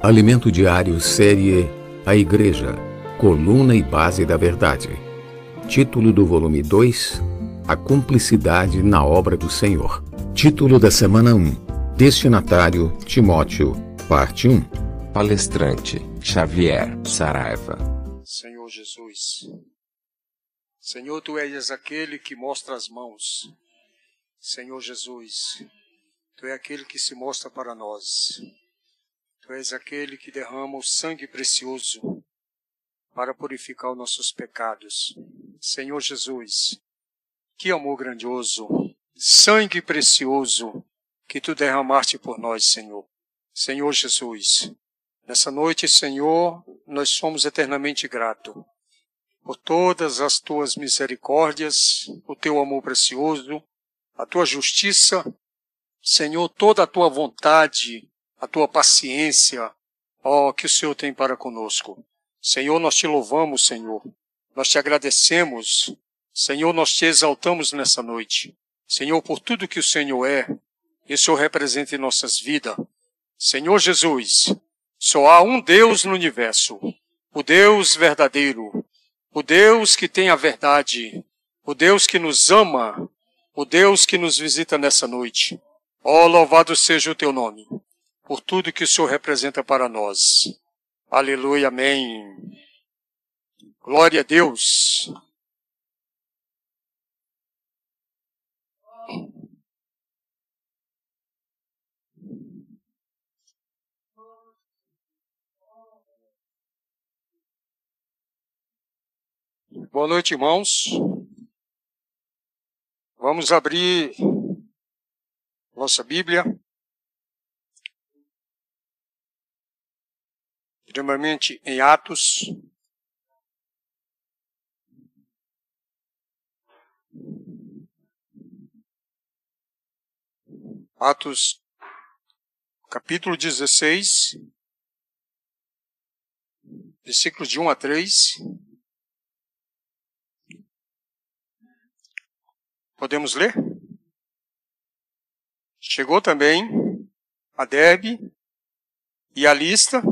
Alimento Diário Série A Igreja, Coluna e Base da Verdade. Título do volume 2: A Cumplicidade na Obra do Senhor. Título da semana 1: Destinatário Timóteo, Parte 1. Palestrante Xavier Saraiva. Senhor Jesus. Senhor, tu és aquele que mostra as mãos. Senhor Jesus, tu és aquele que se mostra para nós. Tu és aquele que derrama o sangue precioso para purificar os nossos pecados. Senhor Jesus, que amor grandioso, sangue precioso que tu derramaste por nós, Senhor. Senhor Jesus, nessa noite, Senhor, nós somos eternamente gratos por todas as tuas misericórdias, o teu amor precioso, a tua justiça, Senhor, toda a tua vontade a tua paciência, ó, que o Senhor tem para conosco. Senhor, nós te louvamos, Senhor. Nós te agradecemos. Senhor, nós te exaltamos nessa noite. Senhor, por tudo que o Senhor é e o Senhor representa em nossas vidas. Senhor Jesus, só há um Deus no universo, o Deus verdadeiro, o Deus que tem a verdade, o Deus que nos ama, o Deus que nos visita nessa noite. Ó, oh, louvado seja o teu nome por tudo que o Senhor representa para nós. Aleluia, amém. Glória a Deus. Boa noite, irmãos. Vamos abrir nossa Bíblia primeiramente em Atos. Atos, capítulo 16, versículos de 1 a 3. Podemos ler? Chegou também a Derbe e a lista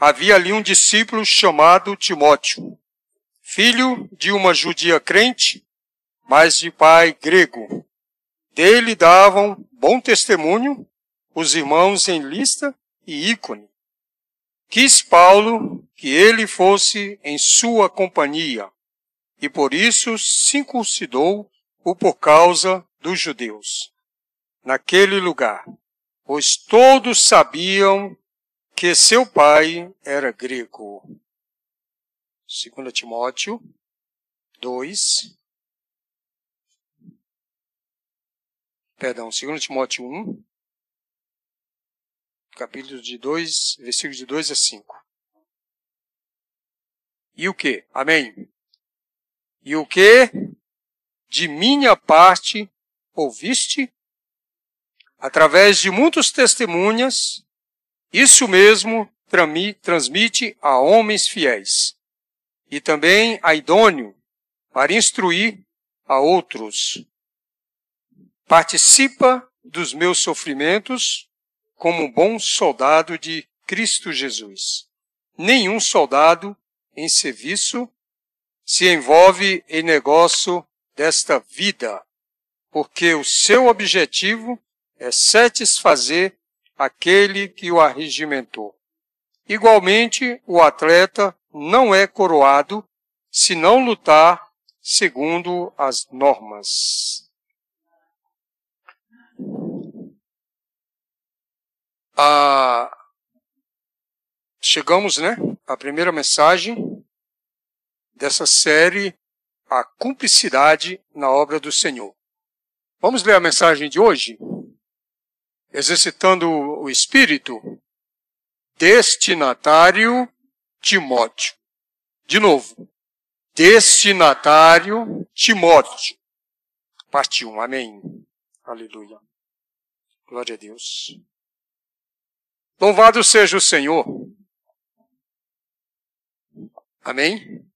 havia ali um discípulo chamado Timóteo, filho de uma judia crente, mas de pai grego. Dele davam bom testemunho os irmãos em lista e ícone. Quis Paulo que ele fosse em sua companhia, e por isso circuncidou-o por causa dos judeus. Naquele lugar, pois todos sabiam que seu pai era grego. 2 Timóteo 2. Perdão, 2 Timóteo 1, capítulo de 2, versículos de 2 a 5. E o que? Amém. E o que de minha parte ouviste? Através de muitos testemunhas, isso mesmo transmite a homens fiéis e também a idôneo para instruir a outros. Participa dos meus sofrimentos como um bom soldado de Cristo Jesus. Nenhum soldado em serviço se envolve em negócio desta vida, porque o seu objetivo é satisfazer aquele que o arregimentou. Igualmente, o atleta não é coroado se não lutar segundo as normas. Ah, chegamos, né, à primeira mensagem dessa série, a cumplicidade na obra do Senhor. Vamos ler a mensagem de hoje? Exercitando o espírito, destinatário Timóteo. De novo, destinatário Timóteo. Parte 1, amém. Aleluia. Glória a Deus. Louvado seja o Senhor. Amém?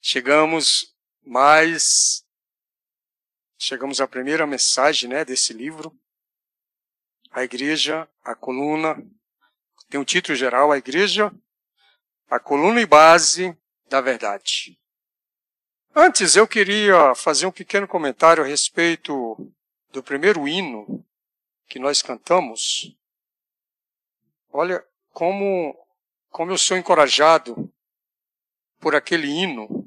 Chegamos mais. Chegamos à primeira mensagem né, desse livro a igreja, a coluna, tem um título geral, a igreja, a coluna e base da verdade. Antes eu queria fazer um pequeno comentário a respeito do primeiro hino que nós cantamos. Olha como como eu sou encorajado por aquele hino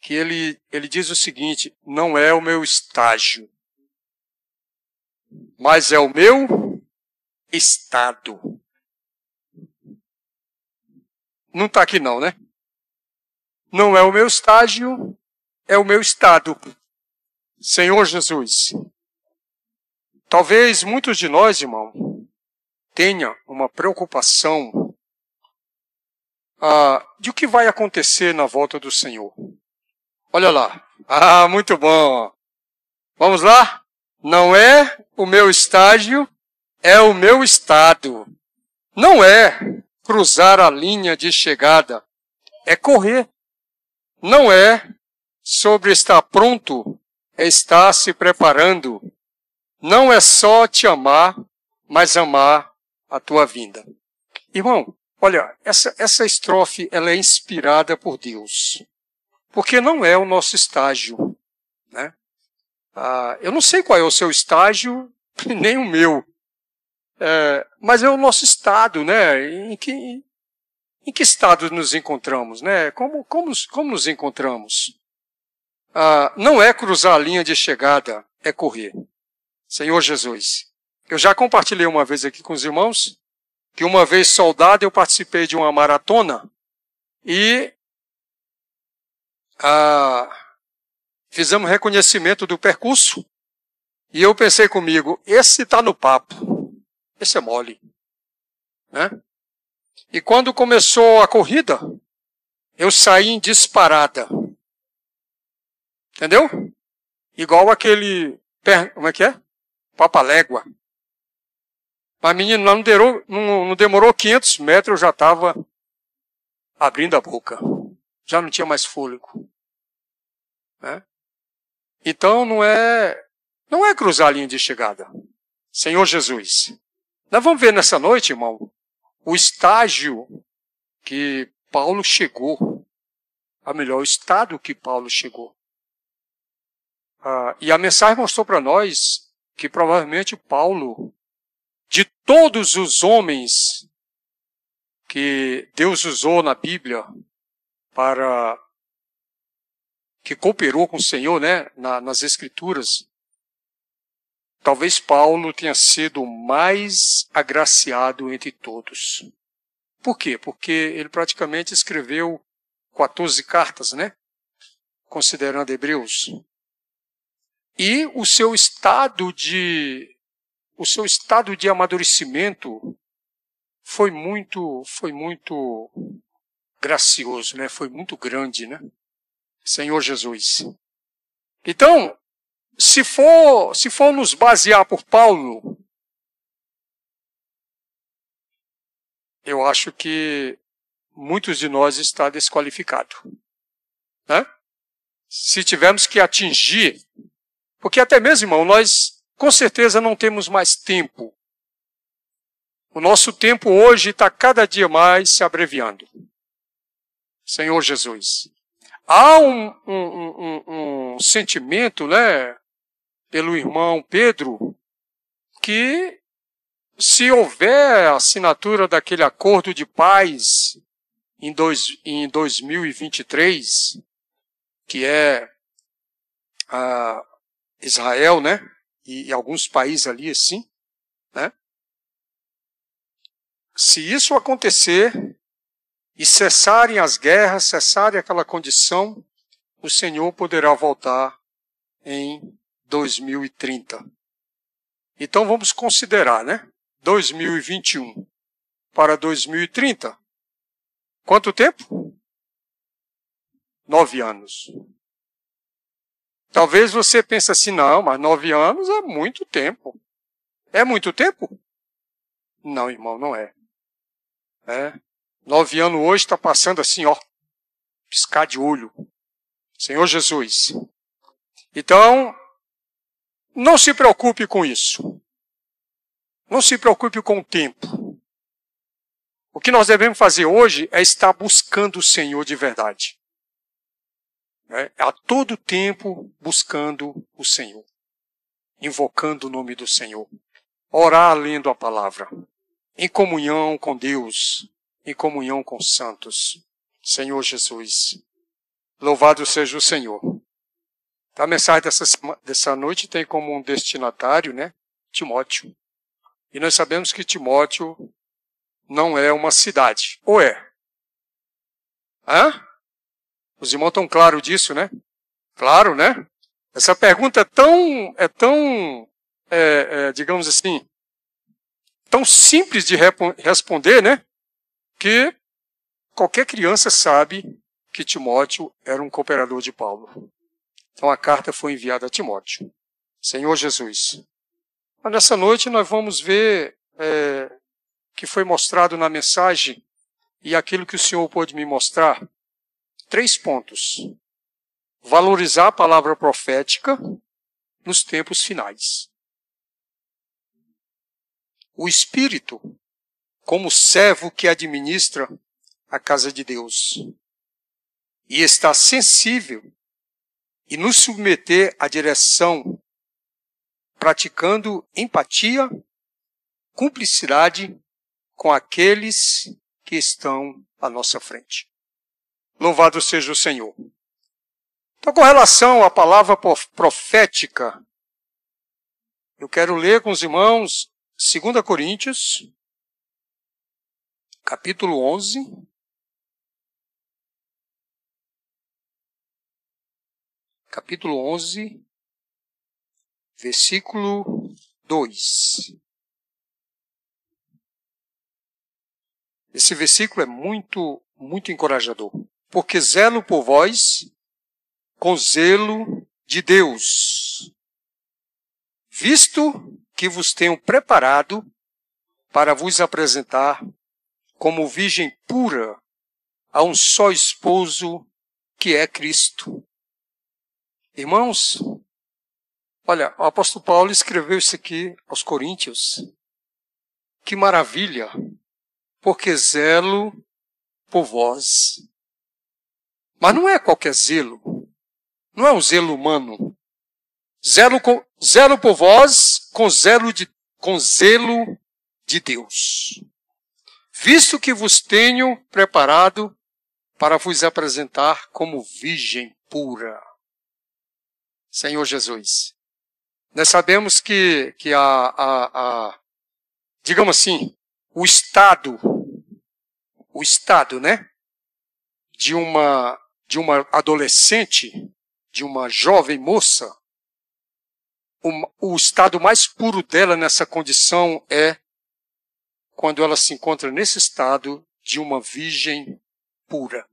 que ele ele diz o seguinte: não é o meu estágio, mas é o meu estado. Não está aqui não, né? Não é o meu estágio, é o meu estado. Senhor Jesus. Talvez muitos de nós, irmão, tenha uma preocupação ah, de o que vai acontecer na volta do Senhor. Olha lá. Ah, muito bom. Vamos lá? Não é o meu estágio, é o meu estado. Não é cruzar a linha de chegada, é correr. Não é sobre estar pronto, é estar se preparando. Não é só te amar, mas amar a tua vinda. Irmão, olha, essa, essa estrofe ela é inspirada por Deus. Porque não é o nosso estágio. Né? Ah, eu não sei qual é o seu estágio, nem o meu. É, mas é o nosso estado, né? Em que, em que estado nos encontramos, né? Como, como, como nos encontramos? Ah, não é cruzar a linha de chegada, é correr. Senhor Jesus. Eu já compartilhei uma vez aqui com os irmãos que uma vez soldado eu participei de uma maratona e ah, fizemos reconhecimento do percurso e eu pensei comigo, esse está no papo. Esse é mole. Né? E quando começou a corrida, eu saí em disparada. Entendeu? Igual aquele. Como é que é? Papalégua. Mas menino, não demorou, não, não demorou 500 metros, eu já estava abrindo a boca. Já não tinha mais fôlego. Né? Então não é, não é cruzar a linha de chegada. Senhor Jesus, nós vamos ver nessa noite, irmão, o estágio que Paulo chegou, a melhor, o estado que Paulo chegou. Ah, e a mensagem mostrou para nós que provavelmente Paulo, de todos os homens que Deus usou na Bíblia para que cooperou com o Senhor, né, na, nas Escrituras, Talvez Paulo tenha sido o mais agraciado entre todos. Por quê? Porque ele praticamente escreveu 14 cartas, né? Considerando Hebreus. E o seu estado de o seu estado de amadurecimento foi muito foi muito gracioso, né? Foi muito grande, né? Senhor Jesus. Então, se for, se for nos basear por Paulo, eu acho que muitos de nós está desqualificado. Né? Se tivermos que atingir, porque até mesmo, irmão, nós com certeza não temos mais tempo. O nosso tempo hoje está cada dia mais se abreviando. Senhor Jesus. Há um, um, um, um sentimento, né, pelo irmão Pedro que se houver assinatura daquele acordo de paz em, dois, em 2023, que é ah, Israel, né? E, e, alguns países ali assim, né? Se isso acontecer e cessarem as guerras, cessarem aquela condição, o Senhor poderá voltar em 2030. Então vamos considerar, né? 2021 para 2030. Quanto tempo? Nove anos. Talvez você pense assim, não, mas nove anos é muito tempo. É muito tempo? Não, irmão, não é. É. Nove anos hoje está passando assim, ó, piscar de olho. Senhor Jesus. Então, não se preocupe com isso. Não se preocupe com o tempo. O que nós devemos fazer hoje é estar buscando o Senhor de verdade. É, a todo tempo buscando o Senhor, invocando o nome do Senhor, orar lendo a palavra, em comunhão com Deus, em comunhão com os santos. Senhor Jesus, louvado seja o Senhor. A mensagem dessa, dessa noite tem como um destinatário, né, Timóteo. E nós sabemos que Timóteo não é uma cidade. Ou é? Hã? Os irmãos estão claros disso, né? Claro, né? Essa pergunta é tão, é tão, é, é, digamos assim, tão simples de responder, né? Que qualquer criança sabe que Timóteo era um cooperador de Paulo. Então a carta foi enviada a Timóteo. Senhor Jesus. Mas nessa noite nós vamos ver é, que foi mostrado na mensagem e aquilo que o Senhor pôde me mostrar. Três pontos. Valorizar a palavra profética nos tempos finais. O Espírito, como servo que administra a casa de Deus, e está sensível e nos submeter à direção, praticando empatia, cumplicidade com aqueles que estão à nossa frente. Louvado seja o Senhor. Então, com relação à palavra profética, eu quero ler com os irmãos 2 Coríntios, capítulo 11. Capítulo 11, versículo 2. Esse versículo é muito, muito encorajador. Porque zelo por vós com zelo de Deus, visto que vos tenho preparado para vos apresentar como virgem pura a um só esposo que é Cristo. Irmãos, olha, o apóstolo Paulo escreveu isso aqui aos Coríntios. Que maravilha! porque zelo por vós. Mas não é qualquer zelo. Não é um zelo humano. Zelo, com, zelo por vós com zelo, de, com zelo de Deus. Visto que vos tenho preparado para vos apresentar como virgem pura. Senhor Jesus. Nós sabemos que, que a, a, a digamos assim, o estado o estado, né, de uma de uma adolescente, de uma jovem moça, o, o estado mais puro dela nessa condição é quando ela se encontra nesse estado de uma virgem pura.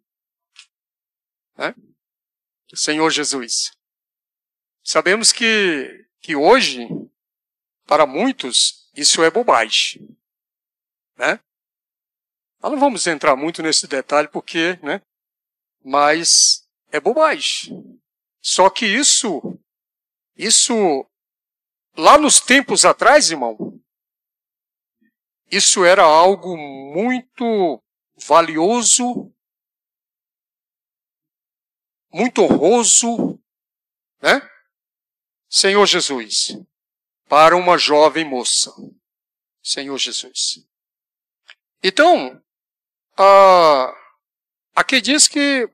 Né? Senhor Jesus. Sabemos que, que hoje, para muitos, isso é bobagem. Né? Nós não vamos entrar muito nesse detalhe porque, né? Mas é bobagem. Só que isso, isso, lá nos tempos atrás, irmão, isso era algo muito valioso, muito honroso, né? Senhor Jesus, para uma jovem moça. Senhor Jesus. Então, aqui diz que,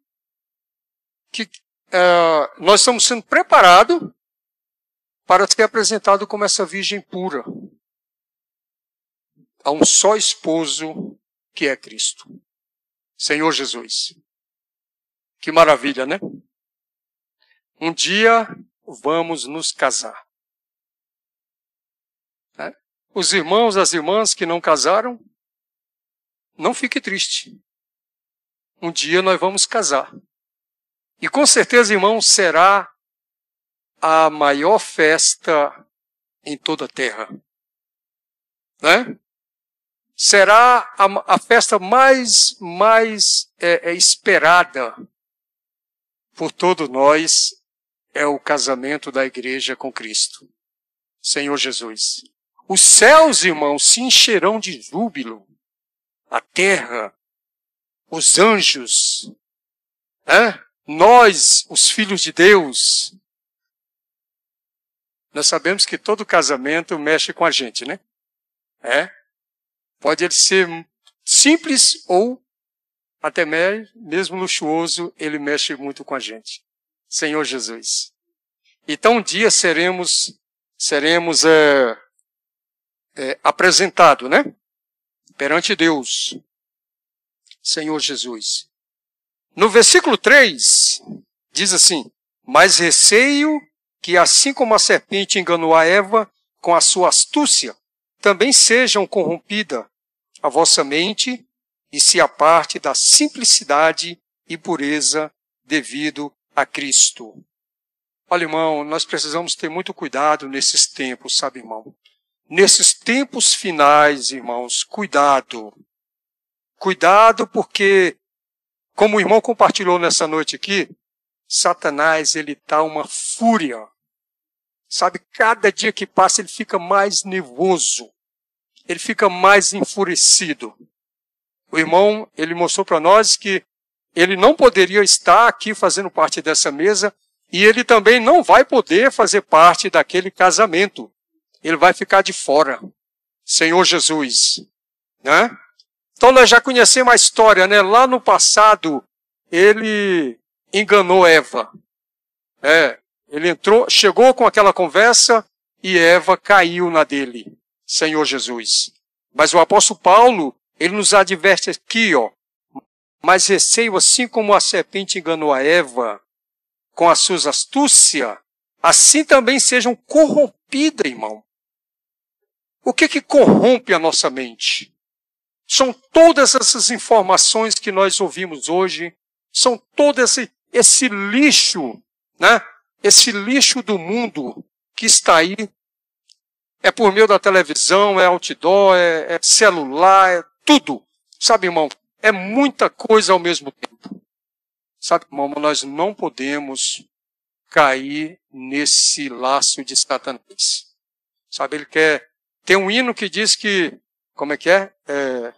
que ah, nós estamos sendo preparados para ser apresentado como essa virgem pura a um só esposo que é Cristo, Senhor Jesus. Que maravilha, né? Um dia vamos nos casar. É? Os irmãos, as irmãs que não casaram, não fique triste. Um dia nós vamos casar. E com certeza, irmão, será a maior festa em toda a terra. Né? Será a, a festa mais, mais é, é esperada por todos nós, é o casamento da igreja com Cristo. Senhor Jesus. Os céus, irmãos, se encherão de júbilo a terra, os anjos, né? nós, os filhos de Deus. Nós sabemos que todo casamento mexe com a gente, né? É. Pode ele ser simples ou até mesmo luxuoso, ele mexe muito com a gente. Senhor Jesus. Então um dia seremos seremos é, é, apresentados, né? Perante Deus. Senhor Jesus. No versículo 3, diz assim: Mas receio que, assim como a serpente enganou a Eva com a sua astúcia, também sejam corrompida a vossa mente e se aparte da simplicidade e pureza devido a Cristo. Olha, irmão, nós precisamos ter muito cuidado nesses tempos, sabe, irmão? Nesses tempos finais, irmãos, cuidado. Cuidado porque, como o irmão compartilhou nessa noite aqui, Satanás, ele tá uma fúria. Sabe, cada dia que passa ele fica mais nervoso. Ele fica mais enfurecido. O irmão, ele mostrou para nós que ele não poderia estar aqui fazendo parte dessa mesa e ele também não vai poder fazer parte daquele casamento. Ele vai ficar de fora. Senhor Jesus. Né? Então nós já conhecemos a história, né? Lá no passado, ele enganou Eva. É, ele entrou, chegou com aquela conversa e Eva caiu na dele. Senhor Jesus. Mas o apóstolo Paulo, ele nos adverte aqui, ó. Mas receio, assim como a serpente enganou a Eva com as suas astúcias, assim também sejam corrompidas, irmão. O que que corrompe a nossa mente? São todas essas informações que nós ouvimos hoje, são todo esse, esse lixo, né? Esse lixo do mundo que está aí. É por meio da televisão, é outdoor, é, é celular, é tudo. Sabe, irmão, é muita coisa ao mesmo tempo. Sabe, irmão, nós não podemos cair nesse laço de Satanás. Sabe, ele quer. Tem um hino que diz que. Como é que é? é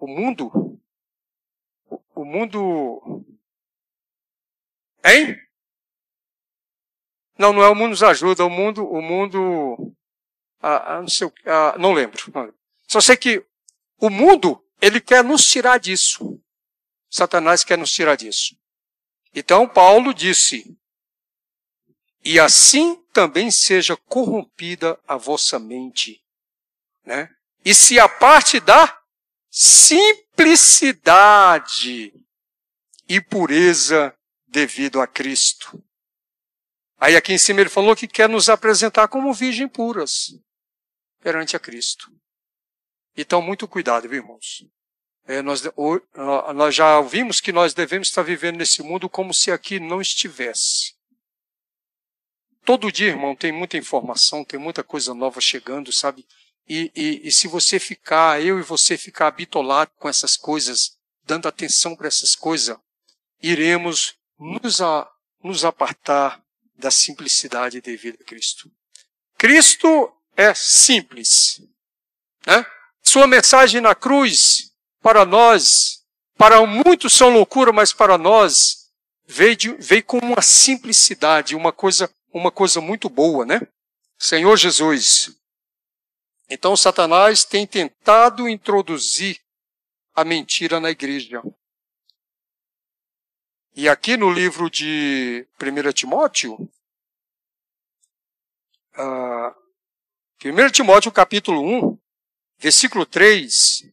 o mundo. O, mundo. Hein? Não, não é o mundo nos ajuda, o mundo. O mundo. Ah, ah não, sei, ah, não lembro. Só sei que o mundo, ele quer nos tirar disso. Satanás quer nos tirar disso. Então Paulo disse: E assim também seja corrompida a vossa mente, né? E se a parte da simplicidade e pureza devido a Cristo. Aí aqui em cima ele falou que quer nos apresentar como virgem puras perante a Cristo. Então, muito cuidado, viu, irmãos? É, nós, nós já ouvimos que nós devemos estar vivendo nesse mundo como se aqui não estivesse. Todo dia, irmão, tem muita informação, tem muita coisa nova chegando, sabe? E, e, e se você ficar, eu e você ficar habitolado com essas coisas, dando atenção para essas coisas, iremos nos, a, nos apartar da simplicidade devida a Cristo. Cristo é simples. Né? Sua mensagem na cruz, para nós, para muitos são loucura, mas para nós, veio, de, veio com uma simplicidade, uma coisa, uma coisa muito boa, né? Senhor Jesus. Então Satanás tem tentado introduzir a mentira na igreja. E aqui no livro de 1 Timóteo, uh, 1 Timóteo capítulo 1, versículo 3,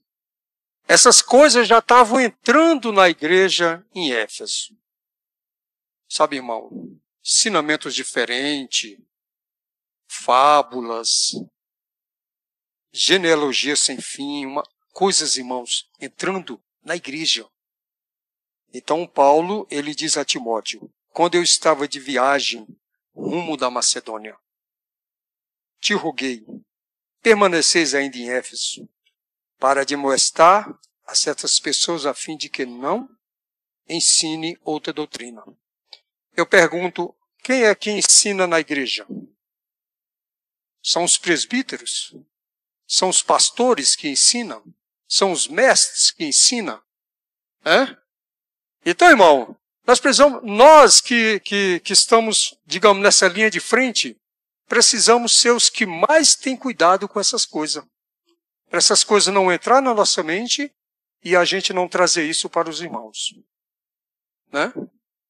essas coisas já estavam entrando na igreja em Éfeso. Sabe, irmão, ensinamentos diferentes, fábulas, genealogia sem fim, uma, coisas, irmãos, entrando na igreja. Então Paulo, ele diz a Timóteo, quando eu estava de viagem rumo da Macedônia, te roguei permaneceis ainda em Éfeso, para demonstrar a certas pessoas a fim de que não ensine outra doutrina. Eu pergunto, quem é que ensina na igreja? São os presbíteros? São os pastores que ensinam? são os mestres que ensinam. É? Então, irmão, nós precisamos, nós que, que, que estamos, digamos, nessa linha de frente, precisamos ser os que mais têm cuidado com essas coisas. Para essas coisas não entrar na nossa mente e a gente não trazer isso para os irmãos. Né?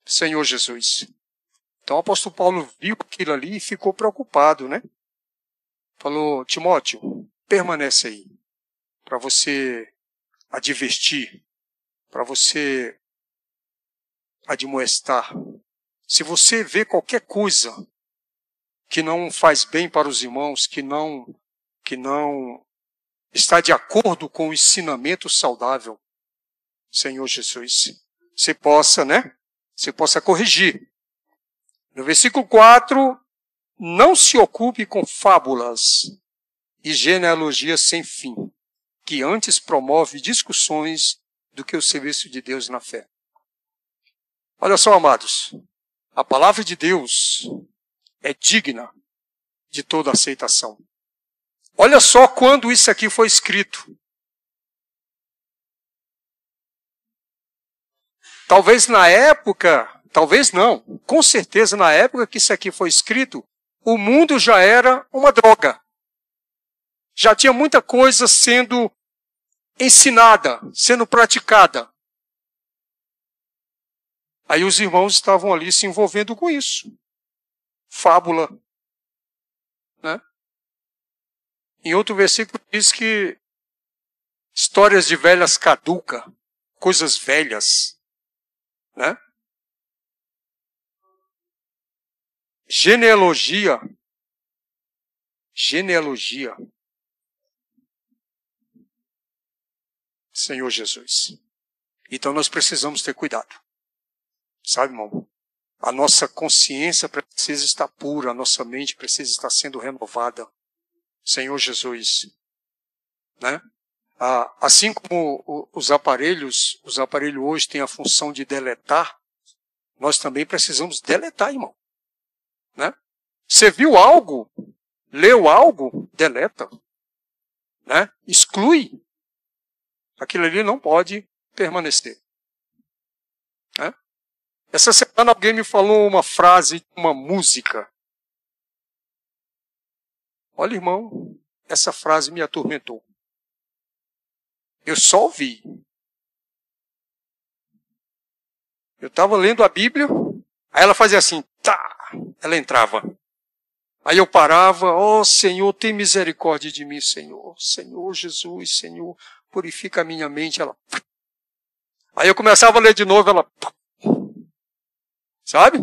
Senhor Jesus. Então o apóstolo Paulo viu aquilo ali e ficou preocupado, né? Falou, Timóteo, permanece aí, para você advertir, para você admoestar. Se você vê qualquer coisa que não faz bem para os irmãos, que não que não está de acordo com o ensinamento saudável, Senhor Jesus, você possa, né? Você possa corrigir. No versículo 4, não se ocupe com fábulas e genealogias sem fim, que antes promove discussões do que o serviço de Deus na fé. Olha só, amados, a palavra de Deus é digna de toda aceitação. Olha só quando isso aqui foi escrito. Talvez na época, talvez não, com certeza na época que isso aqui foi escrito, o mundo já era uma droga. Já tinha muita coisa sendo ensinada, sendo praticada. Aí os irmãos estavam ali se envolvendo com isso. Fábula. Né? Em outro versículo diz que histórias de velhas caduca, coisas velhas. Né? Genealogia. Genealogia. Senhor Jesus. Então nós precisamos ter cuidado. Sabe, irmão? A nossa consciência precisa estar pura, a nossa mente precisa estar sendo renovada. Senhor Jesus. Né? Assim como os aparelhos, os aparelhos hoje têm a função de deletar, nós também precisamos deletar, irmão. Né? Você viu algo, leu algo, deleta. Né? Exclui. Aquilo ali não pode permanecer. Né? Essa semana alguém me falou uma frase, uma música. Olha, irmão, essa frase me atormentou. Eu só ouvi. Eu estava lendo a Bíblia, aí ela fazia assim, tá, ela entrava. Aí eu parava, ó oh, Senhor, tem misericórdia de mim, Senhor. Senhor Jesus, Senhor, purifica a minha mente. Ela. Aí eu começava a ler de novo, ela. Sabe?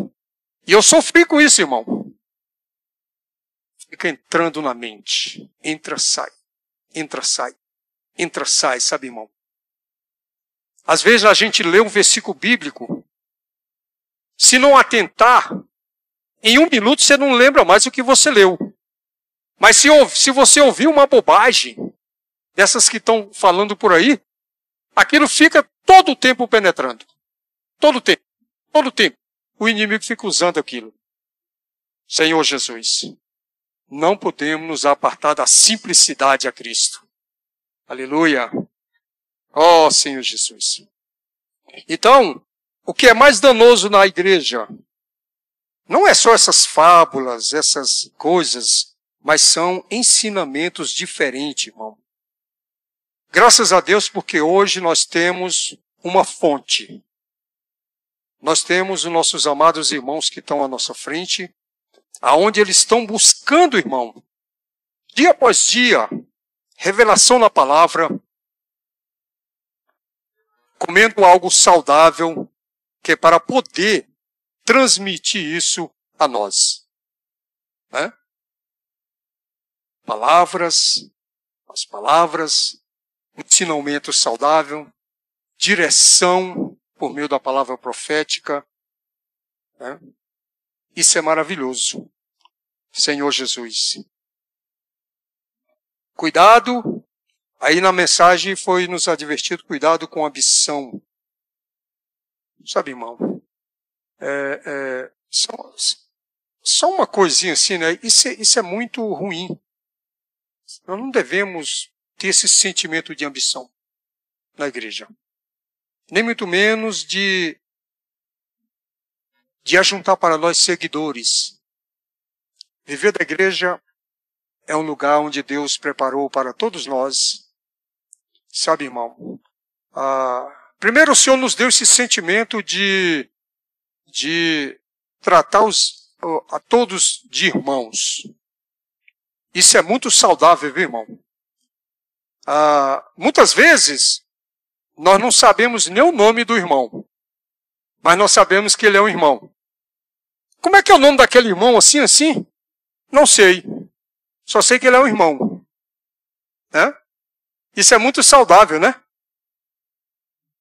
E eu sofri com isso, irmão. Fica entrando na mente. Entra, sai. Entra, sai. Entra, sai, sabe, irmão? Às vezes a gente lê um versículo bíblico. Se não atentar, em um minuto você não lembra mais o que você leu. Mas se, se você ouvir uma bobagem, dessas que estão falando por aí, aquilo fica todo o tempo penetrando. Todo o tempo. Todo o tempo o inimigo fica usando aquilo. Senhor Jesus, não podemos nos apartar da simplicidade a Cristo. Aleluia. Oh, Senhor Jesus. Então, o que é mais danoso na igreja não é só essas fábulas, essas coisas, mas são ensinamentos diferentes, irmão. Graças a Deus, porque hoje nós temos uma fonte nós temos os nossos amados irmãos que estão à nossa frente, aonde eles estão buscando, irmão, dia após dia, revelação na palavra, comendo algo saudável, que é para poder transmitir isso a nós. Né? Palavras, as palavras, ensinamento saudável, direção por meio da palavra profética. Né? Isso é maravilhoso. Senhor Jesus. Cuidado, aí na mensagem foi nos advertido, cuidado com a ambição. Sabe, irmão? É, é, só, só uma coisinha assim, né? Isso é, isso é muito ruim. Nós não devemos ter esse sentimento de ambição. na igreja. Nem muito menos de, de ajuntar para nós seguidores. Viver da igreja é um lugar onde Deus preparou para todos nós. Sabe, irmão? Ah, primeiro, o Senhor nos deu esse sentimento de, de tratar os, a todos de irmãos. Isso é muito saudável, viu, irmão? Ah, muitas vezes, nós não sabemos nem o nome do irmão, mas nós sabemos que ele é um irmão. Como é que é o nome daquele irmão assim, assim? Não sei. Só sei que ele é um irmão. Né? Isso é muito saudável, né?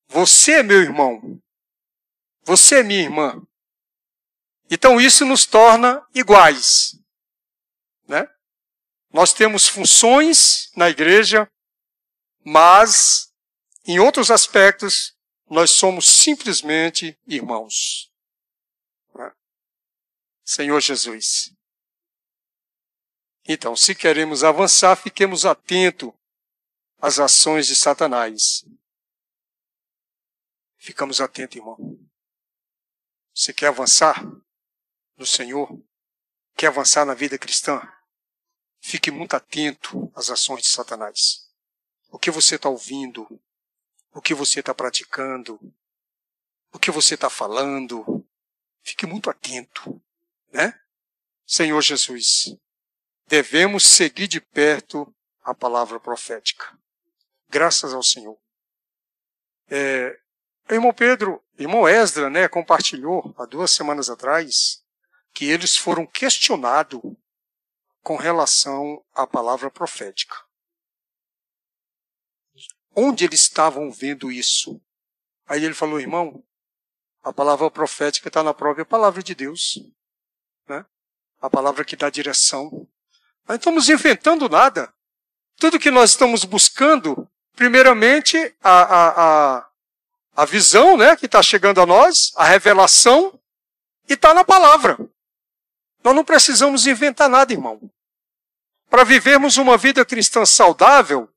Você é meu irmão. Você é minha irmã. Então isso nos torna iguais. Né? Nós temos funções na igreja, mas em outros aspectos nós somos simplesmente irmãos. Né? Senhor Jesus. Então, se queremos avançar, fiquemos atentos às ações de Satanás. Ficamos atentos, irmão. Você quer avançar no Senhor? Quer avançar na vida cristã? Fique muito atento às ações de Satanás. O que você está ouvindo? O que você está praticando? O que você está falando? Fique muito atento, né? Senhor Jesus, devemos seguir de perto a palavra profética. Graças ao Senhor. É, irmão Pedro, irmão Esdra, né, compartilhou há duas semanas atrás que eles foram questionados com relação à palavra profética. Onde eles estavam vendo isso? Aí ele falou, irmão, a palavra profética está na própria palavra de Deus. Né? A palavra que dá direção. Não estamos inventando nada. Tudo que nós estamos buscando, primeiramente, a, a, a, a visão né, que está chegando a nós, a revelação, e está na palavra. Nós não precisamos inventar nada, irmão. Para vivermos uma vida cristã saudável,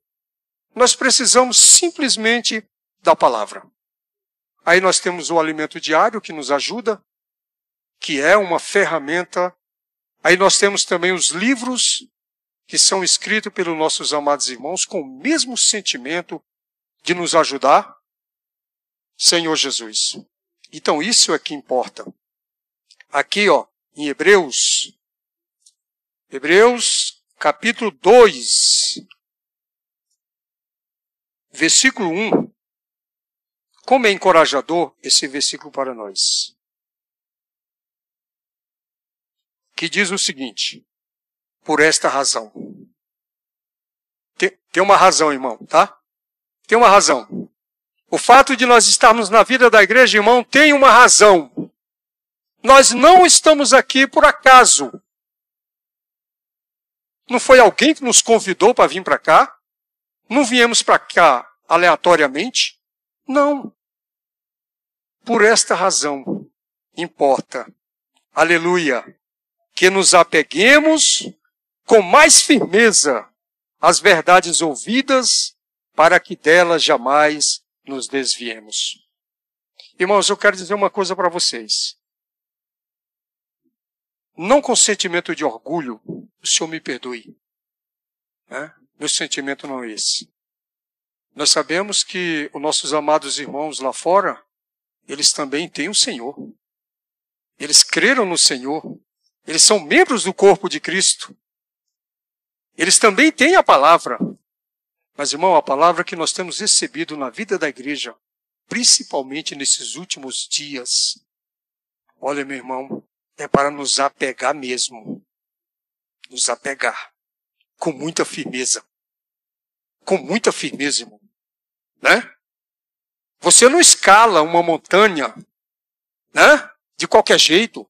nós precisamos simplesmente da palavra. Aí nós temos o alimento diário que nos ajuda, que é uma ferramenta. Aí nós temos também os livros que são escritos pelos nossos amados irmãos com o mesmo sentimento de nos ajudar. Senhor Jesus. Então isso é que importa. Aqui, ó, em Hebreus, Hebreus capítulo 2, versículo 1. Como é encorajador esse versículo para nós. Que diz o seguinte: por esta razão. Tem, tem uma razão, irmão, tá? Tem uma razão. O fato de nós estarmos na vida da igreja, irmão, tem uma razão. Nós não estamos aqui por acaso. Não foi alguém que nos convidou para vir para cá? Não viemos para cá aleatoriamente? Não. Por esta razão importa, aleluia, que nos apeguemos com mais firmeza às verdades ouvidas, para que delas jamais nos desviemos. Irmãos, eu quero dizer uma coisa para vocês não com sentimento de orgulho, o Senhor me perdoe. Né? Meu sentimento não é esse. Nós sabemos que os nossos amados irmãos lá fora, eles também têm o Senhor. Eles creram no Senhor. Eles são membros do corpo de Cristo. Eles também têm a palavra. Mas, irmão, a palavra que nós temos recebido na vida da igreja, principalmente nesses últimos dias. Olha, meu irmão, é para nos apegar mesmo. Nos apegar. Com muita firmeza. Com muita firmeza, irmão. Né? Você não escala uma montanha, né? De qualquer jeito.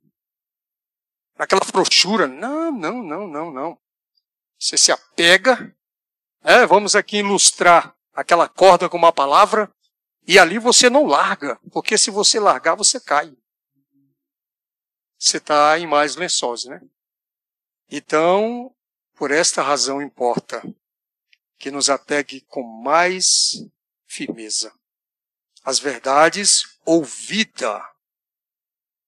Naquela frouxura. Não, não, não, não, não. Você se apega. É, vamos aqui ilustrar aquela corda com uma palavra. E ali você não larga. Porque se você largar, você cai você está em mais lençóis, né? Então, por esta razão importa que nos apegue com mais firmeza. As verdades ouvida.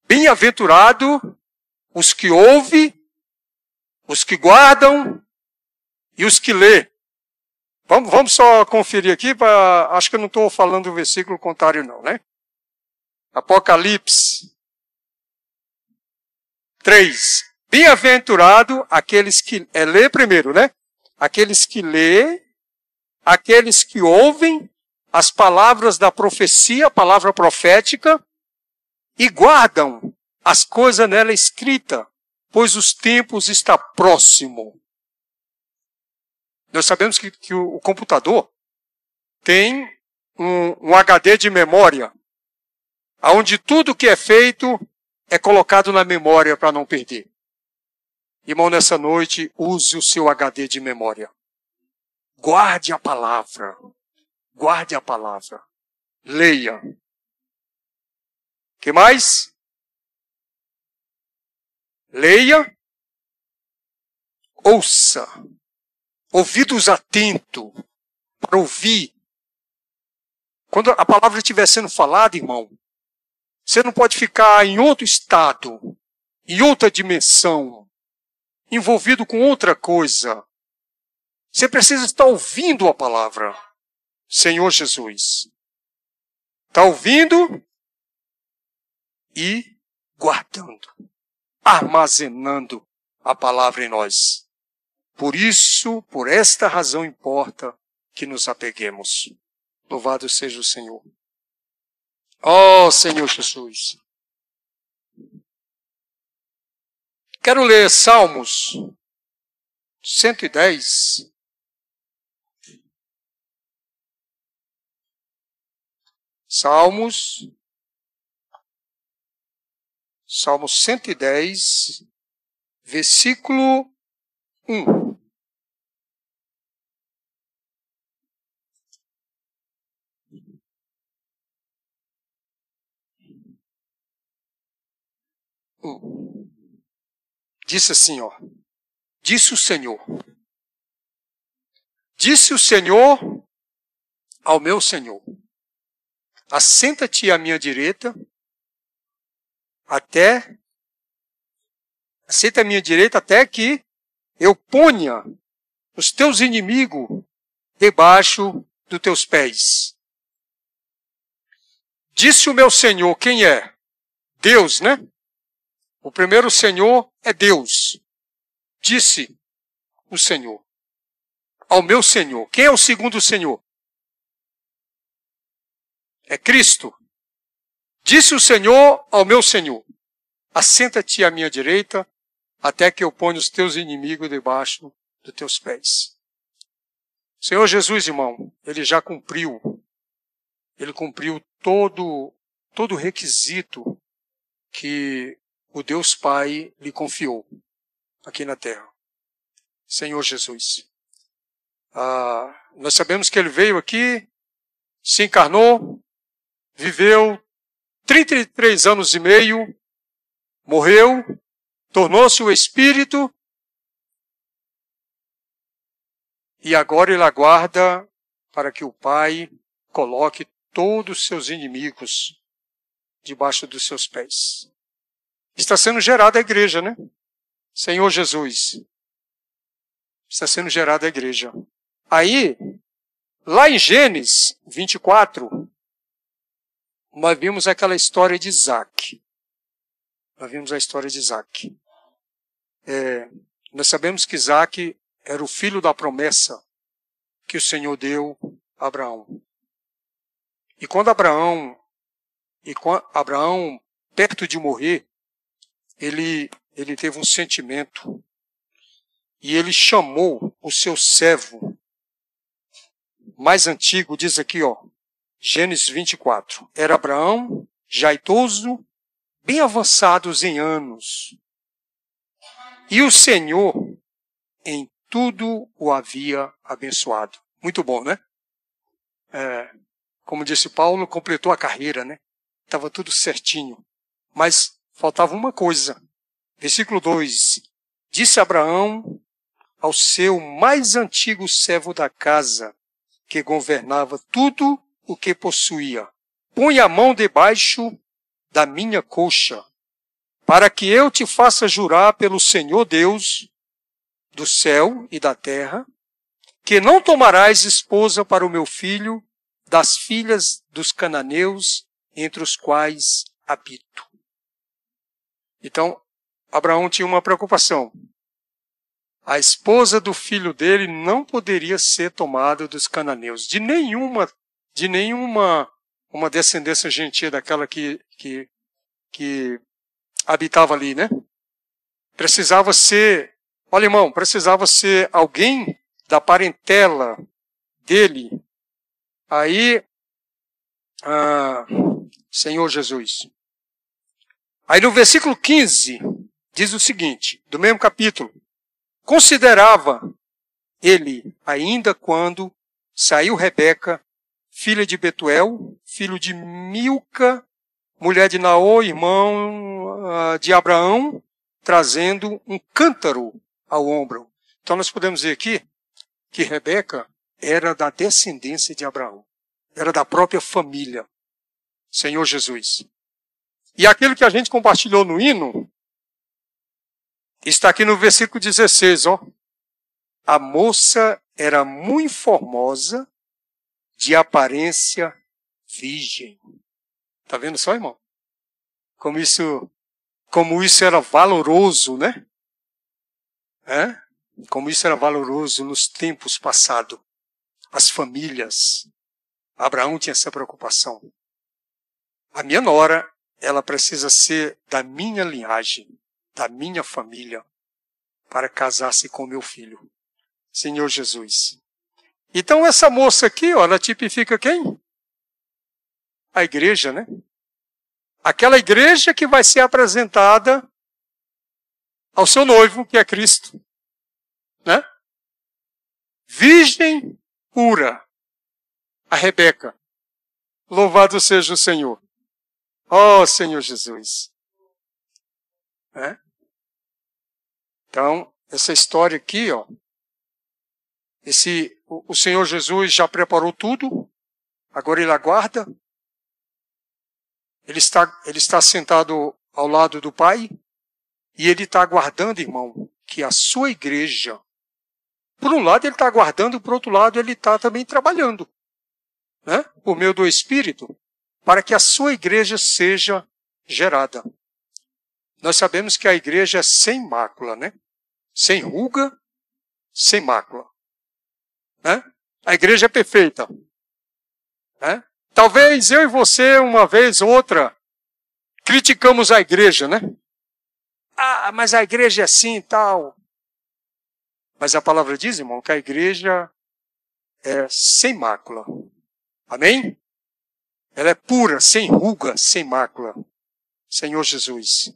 Bem-aventurado os que ouvem, os que guardam e os que lê. Vamos, vamos só conferir aqui, pra, acho que eu não estou falando o versículo contrário não, né? Apocalipse 3. Bem-aventurado aqueles que. É ler primeiro, né? Aqueles que lê, aqueles que ouvem as palavras da profecia, a palavra profética, e guardam as coisas nela escritas, pois os tempos está próximo. Nós sabemos que, que o, o, computador tem um, um HD de memória, onde tudo que é feito é colocado na memória para não perder. Irmão, nessa noite, use o seu HD de memória. Guarde a palavra. Guarde a palavra. Leia. que mais? Leia. Ouça. Ouvidos atentos para ouvir. Quando a palavra estiver sendo falada, irmão, você não pode ficar em outro estado, em outra dimensão, envolvido com outra coisa. Você precisa estar ouvindo a palavra. Senhor Jesus. Está ouvindo e guardando, armazenando a palavra em nós. Por isso, por esta razão importa que nos apeguemos. Louvado seja o Senhor. Oh, Senhor Jesus. Quero ler Salmos 110. Salmos, Salmos 110, versículo 1. Disse assim, ó. Disse o Senhor. Disse o Senhor ao meu Senhor: Assenta-te à minha direita, até. Assenta à minha direita até que eu ponha os teus inimigos debaixo dos teus pés. Disse o meu Senhor, quem é? Deus, né? O primeiro Senhor é Deus. Disse o Senhor ao meu Senhor. Quem é o segundo Senhor? É Cristo. Disse o Senhor ao meu Senhor: Assenta-te à minha direita, até que eu ponha os teus inimigos debaixo dos teus pés. Senhor Jesus, irmão, ele já cumpriu. Ele cumpriu todo todo requisito que o Deus Pai lhe confiou aqui na terra. Senhor Jesus. Ah, nós sabemos que ele veio aqui, se encarnou, viveu 33 anos e meio, morreu, tornou-se o Espírito, e agora ele aguarda para que o Pai coloque todos os seus inimigos debaixo dos seus pés. Está sendo gerada a igreja, né? Senhor Jesus. Está sendo gerada a igreja. Aí, lá em Gênesis 24, nós vimos aquela história de Isaac. Nós vimos a história de Isaac. É, nós sabemos que Isaac era o filho da promessa que o Senhor deu a Abraão. E quando Abraão, e quando Abraão, perto de morrer, ele, ele teve um sentimento e ele chamou o seu servo mais antigo, diz aqui, ó, Gênesis 24. Era Abraão, já idoso, bem avançados em anos. E o Senhor em tudo o havia abençoado. Muito bom, né? É, como disse Paulo, completou a carreira, né? Estava tudo certinho. Mas faltava uma coisa. Versículo 2: Disse Abraão ao seu mais antigo servo da casa, que governava tudo o que possuía. Põe a mão debaixo da minha coxa, para que eu te faça jurar pelo Senhor Deus do céu e da terra, que não tomarás esposa para o meu filho das filhas dos cananeus entre os quais habito. Então, Abraão tinha uma preocupação. A esposa do filho dele não poderia ser tomada dos cananeus, de nenhuma, de nenhuma uma descendência gentil daquela que, que, que habitava ali, né? Precisava ser, olha irmão, precisava ser alguém da parentela dele. Aí, ah, Senhor Jesus. Aí no versículo 15, diz o seguinte, do mesmo capítulo: Considerava ele, ainda quando saiu Rebeca, filha de Betuel, filho de Milca, mulher de Naô, irmão uh, de Abraão, trazendo um cântaro ao ombro. Então nós podemos ver aqui que Rebeca era da descendência de Abraão, era da própria família. Senhor Jesus. E aquilo que a gente compartilhou no hino, está aqui no versículo 16, ó. A moça era muito formosa, de aparência virgem. Tá vendo só, irmão? Como isso, como isso era valoroso, né? É? Como isso era valoroso nos tempos passados. As famílias. Abraão tinha essa preocupação. A minha nora, ela precisa ser da minha linhagem, da minha família, para casar-se com meu filho. Senhor Jesus. Então essa moça aqui, ó, ela tipifica quem? A igreja, né? Aquela igreja que vai ser apresentada ao seu noivo, que é Cristo. Né? Virgem pura. A Rebeca. Louvado seja o Senhor. Oh, Senhor Jesus. É? Então, essa história aqui, ó, esse, o, o Senhor Jesus já preparou tudo, agora ele aguarda. Ele está, ele está sentado ao lado do Pai e ele está aguardando, irmão, que a sua igreja, por um lado ele está aguardando, por outro lado ele está também trabalhando, né? por meio do Espírito, para que a sua igreja seja gerada. Nós sabemos que a igreja é sem mácula, né? Sem ruga, sem mácula. Né? A igreja é perfeita. Né? Talvez eu e você, uma vez ou outra, criticamos a igreja, né? Ah, mas a igreja é assim e tal. Mas a palavra diz, irmão, que a igreja é sem mácula. Amém? Ela é pura, sem ruga, sem mácula. Senhor Jesus.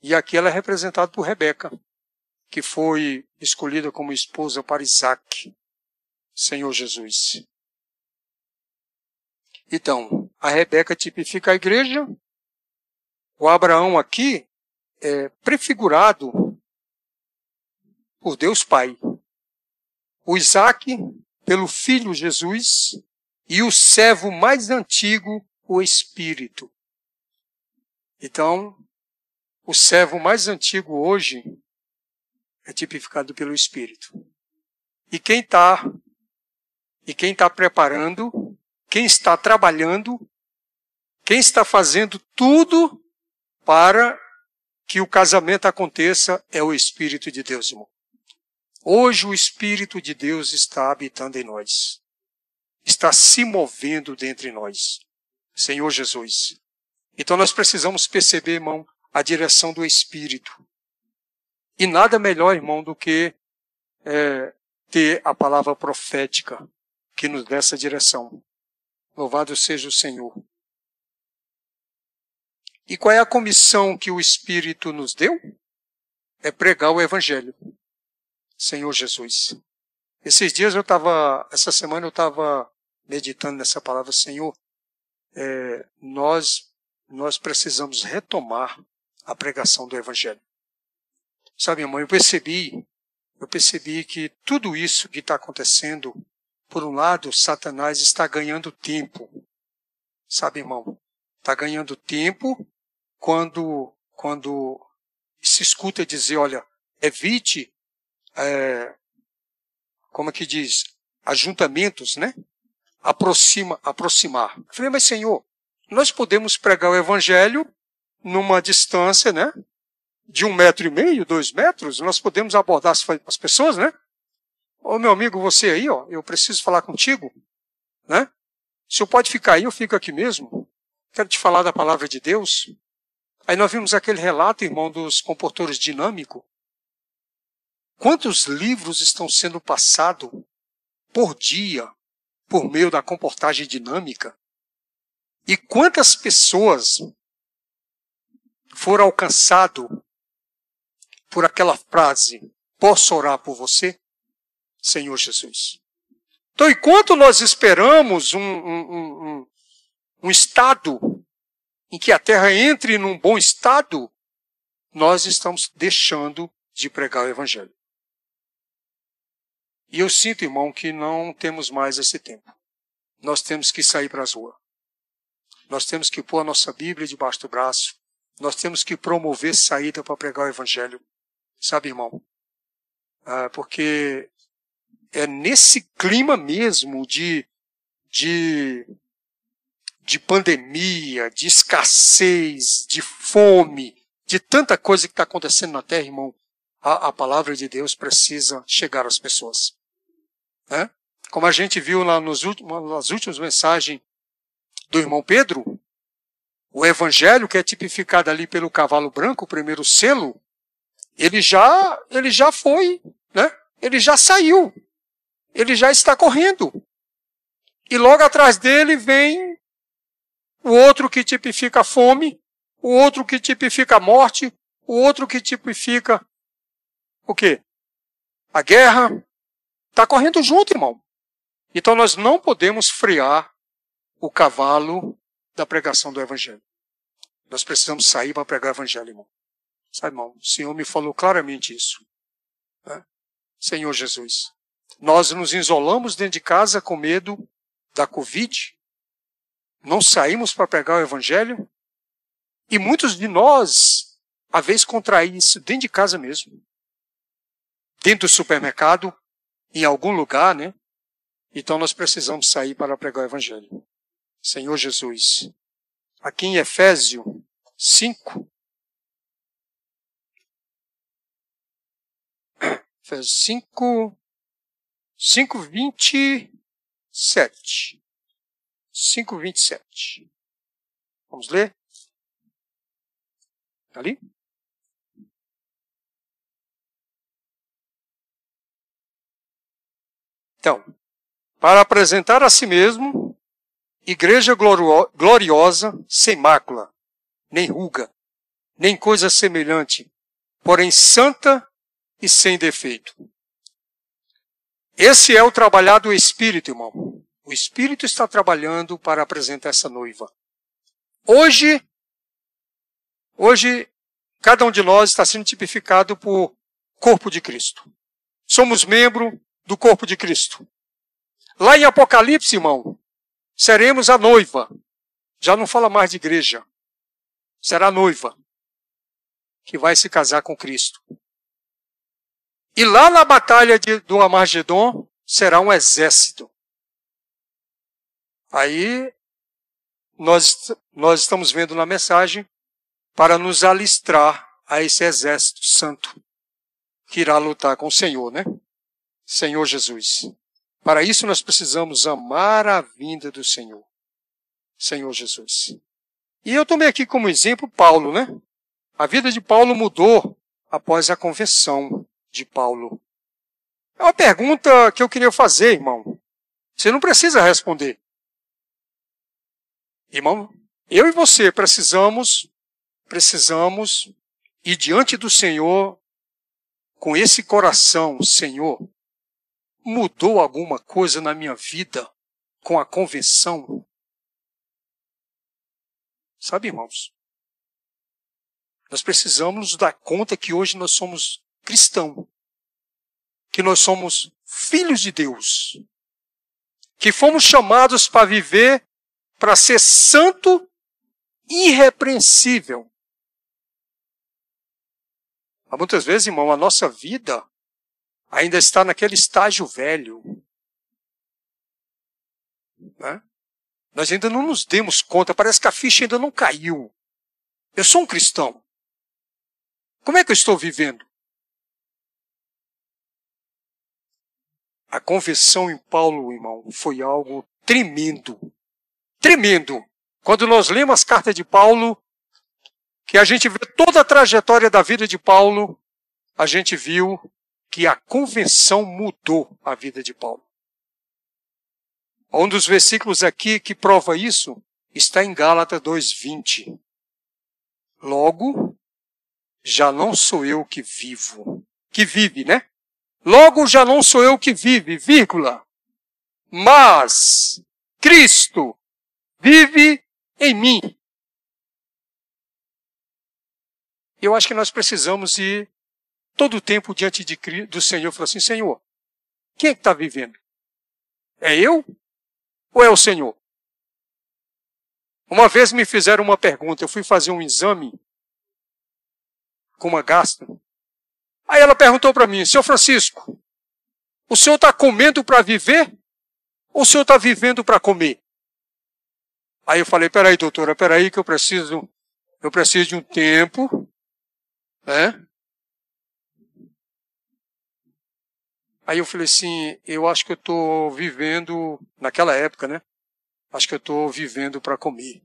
E aqui ela é representada por Rebeca, que foi escolhida como esposa para Isaac. Senhor Jesus. Então, a Rebeca tipifica a igreja. O Abraão aqui é prefigurado por Deus Pai. O Isaac pelo Filho Jesus e o servo mais antigo, o Espírito. Então, o servo mais antigo hoje é tipificado pelo Espírito. E quem está e quem está preparando, quem está trabalhando, quem está fazendo tudo para que o casamento aconteça é o Espírito de Deus, irmão. Hoje o Espírito de Deus está habitando em nós está se movendo dentre nós. Senhor Jesus. Então nós precisamos perceber, irmão, a direção do Espírito. E nada melhor, irmão, do que é, ter a palavra profética que nos dê essa direção. Louvado seja o Senhor. E qual é a comissão que o Espírito nos deu? É pregar o Evangelho. Senhor Jesus. Esses dias eu estava, essa semana eu estava meditando nessa palavra, Senhor, é, nós, nós precisamos retomar a pregação do Evangelho. Sabe, irmão, eu percebi, eu percebi que tudo isso que está acontecendo, por um lado, Satanás está ganhando tempo Sabe, irmão? Está ganhando tempo quando, quando se escuta dizer, olha, evite, é, como é que diz, ajuntamentos, né? Aproxima, aproximar. Eu falei, mas Senhor, nós podemos pregar o evangelho numa distância, né? De um metro e meio, dois metros, nós podemos abordar as, as pessoas, né? Ô meu amigo, você aí, ó, eu preciso falar contigo, né? O senhor pode ficar aí, eu fico aqui mesmo. Quero te falar da palavra de Deus. Aí nós vimos aquele relato, irmão, dos comportores dinâmicos. Quantos livros estão sendo passados por dia por meio da comportagem dinâmica? E quantas pessoas foram alcançadas por aquela frase: Posso orar por você? Senhor Jesus. Então, enquanto nós esperamos um, um, um, um estado em que a terra entre num bom estado, nós estamos deixando de pregar o Evangelho. E eu sinto, irmão, que não temos mais esse tempo. Nós temos que sair para as ruas. Nós temos que pôr a nossa Bíblia debaixo do braço. Nós temos que promover saída para pregar o Evangelho. Sabe, irmão? Ah, porque é nesse clima mesmo de, de, de pandemia, de escassez, de fome, de tanta coisa que está acontecendo na terra, irmão, a, a, palavra de Deus precisa chegar às pessoas. Né? Como a gente viu lá nos últimos, nas últimas mensagens do irmão Pedro, o evangelho que é tipificado ali pelo cavalo branco, o primeiro selo, ele já, ele já foi, né? Ele já saiu ele já está correndo. E logo atrás dele vem o outro que tipifica a fome, o outro que tipifica a morte, o outro que tipifica o quê? A guerra. Está correndo junto, irmão. Então nós não podemos frear o cavalo da pregação do Evangelho. Nós precisamos sair para pregar o Evangelho, irmão. Sabe, irmão? O Senhor me falou claramente isso. Né? Senhor Jesus. Nós nos isolamos dentro de casa com medo da Covid, não saímos para pregar o Evangelho, e muitos de nós, a vez, contrair isso dentro de casa mesmo. Dentro do supermercado, em algum lugar, né? Então nós precisamos sair para pregar o Evangelho. Senhor Jesus. Aqui em Efésio 5, Efésios 5, 5,27. 5,27. Vamos ler? Está ali? Então, para apresentar a si mesmo, igreja gloriosa, sem mácula, nem ruga, nem coisa semelhante, porém santa e sem defeito. Esse é o trabalhar do Espírito, irmão. O Espírito está trabalhando para apresentar essa noiva. Hoje, hoje, cada um de nós está sendo tipificado por corpo de Cristo. Somos membro do corpo de Cristo. Lá em Apocalipse, irmão, seremos a noiva. Já não fala mais de igreja. Será a noiva que vai se casar com Cristo. E lá na batalha de, do Amargedon será um exército. Aí nós, nós estamos vendo na mensagem para nos alistrar a esse exército santo que irá lutar com o Senhor, né? Senhor Jesus. Para isso nós precisamos amar a vinda do Senhor. Senhor Jesus. E eu tomei aqui como exemplo Paulo, né? A vida de Paulo mudou após a convenção de Paulo? É uma pergunta que eu queria fazer, irmão. Você não precisa responder. Irmão, eu e você precisamos, precisamos ir diante do Senhor com esse coração, Senhor, mudou alguma coisa na minha vida com a convenção? Sabe, irmãos? Nós precisamos dar conta que hoje nós somos cristão, que nós somos filhos de Deus, que fomos chamados para viver para ser santo, irrepreensível. Mas muitas vezes, irmão, a nossa vida ainda está naquele estágio velho. Né? Nós ainda não nos demos conta, parece que a ficha ainda não caiu. Eu sou um cristão. Como é que eu estou vivendo? A conversão em Paulo, irmão, foi algo tremendo. Tremendo. Quando nós lemos as cartas de Paulo, que a gente vê toda a trajetória da vida de Paulo, a gente viu que a convenção mudou a vida de Paulo. Um dos versículos aqui que prova isso está em Gálatas 2:20. Logo, já não sou eu que vivo, que vive, né? Logo já não sou eu que vive, vírgula. Mas Cristo vive em mim. Eu acho que nós precisamos ir todo o tempo diante de, do Senhor falar assim: Senhor, quem é que está vivendo? É eu ou é o Senhor? Uma vez me fizeram uma pergunta, eu fui fazer um exame com uma gastro. Aí ela perguntou para mim, seu Francisco, o senhor está comendo para viver ou o senhor está vivendo para comer? Aí eu falei, peraí, doutora, peraí que eu preciso, eu preciso de um tempo, né? Aí eu falei assim, eu acho que eu estou vivendo, naquela época, né? Acho que eu estou vivendo para comer.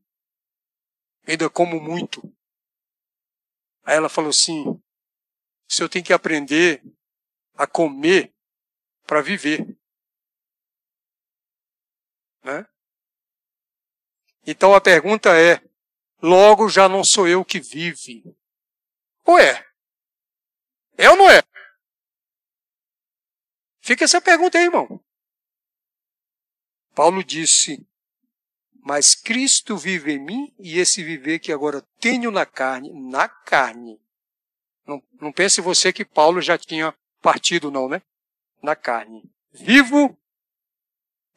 Ainda como muito. Aí ela falou assim, o senhor tem que aprender a comer para viver. Né? Então a pergunta é, logo já não sou eu que vive. Ou é? É ou não é? Fica essa pergunta aí, irmão. Paulo disse: Mas Cristo vive em mim e esse viver que agora tenho na carne, na carne. Não, não pense você que Paulo já tinha partido, não, né? Na carne. Vivo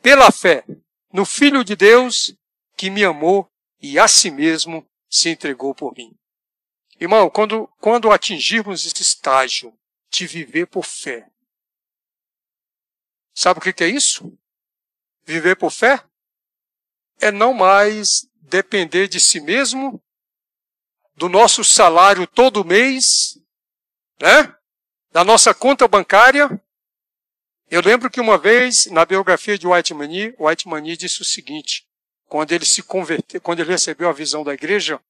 pela fé no Filho de Deus que me amou e a si mesmo se entregou por mim. Irmão, quando, quando atingirmos esse estágio de viver por fé, Sabe o que é isso? Viver por fé? É não mais depender de si mesmo, do nosso salário todo mês, né? da nossa conta bancária. Eu lembro que uma vez, na biografia de White Mani, White Mani disse o seguinte, quando ele se converteu, quando ele recebeu a visão da igreja,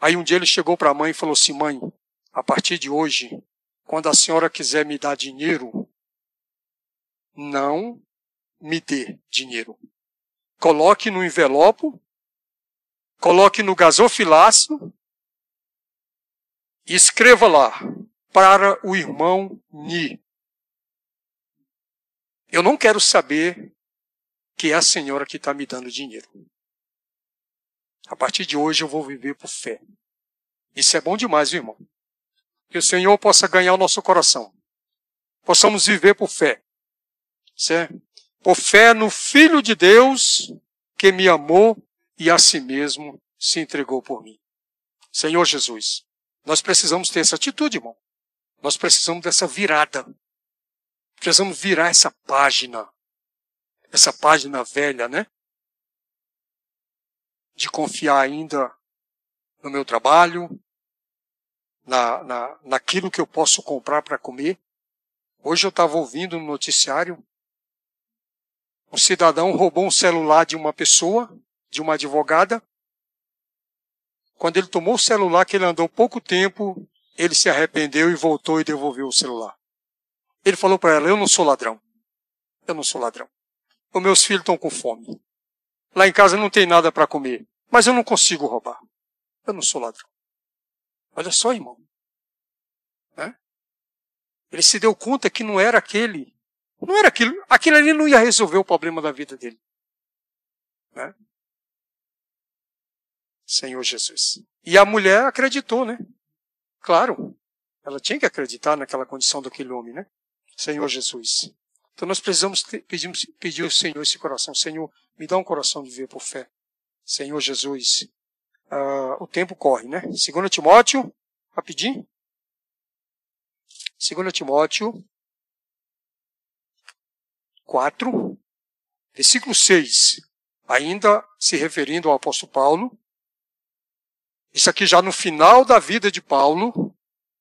aí um dia ele chegou para a mãe e falou assim, mãe, a partir de hoje, quando a senhora quiser me dar dinheiro, não me dê dinheiro. Coloque no envelope, coloque no gasofilácio e escreva lá para o irmão Ni. Eu não quero saber que é a senhora que está me dando dinheiro. A partir de hoje eu vou viver por fé. Isso é bom demais, irmão. Que o Senhor possa ganhar o nosso coração. Possamos viver por fé. Certo? Por fé no Filho de Deus que me amou e a si mesmo se entregou por mim. Senhor Jesus, nós precisamos ter essa atitude, irmão. Nós precisamos dessa virada. Precisamos virar essa página. Essa página velha, né? De confiar ainda no meu trabalho, na, na, naquilo que eu posso comprar para comer. Hoje eu estava ouvindo no noticiário um cidadão roubou um celular de uma pessoa, de uma advogada. Quando ele tomou o celular, que ele andou pouco tempo, ele se arrependeu e voltou e devolveu o celular. Ele falou para ela: Eu não sou ladrão. Eu não sou ladrão. Os meus filhos estão com fome. Lá em casa não tem nada para comer. Mas eu não consigo roubar. Eu não sou ladrão. Olha só, irmão. Ele se deu conta que não era aquele não era aquilo. Aquilo ali não ia resolver o problema da vida dele. Né? Senhor Jesus. E a mulher acreditou, né? Claro. Ela tinha que acreditar naquela condição daquele homem, né? Senhor Jesus. Então nós precisamos pedir, pedir ao Senhor esse coração. Senhor, me dá um coração de ver por fé. Senhor Jesus. Uh, o tempo corre, né? 2 Timóteo, rapidinho. 2 Timóteo 4, versículo 6. Ainda se referindo ao apóstolo Paulo. Isso aqui já no final da vida de Paulo,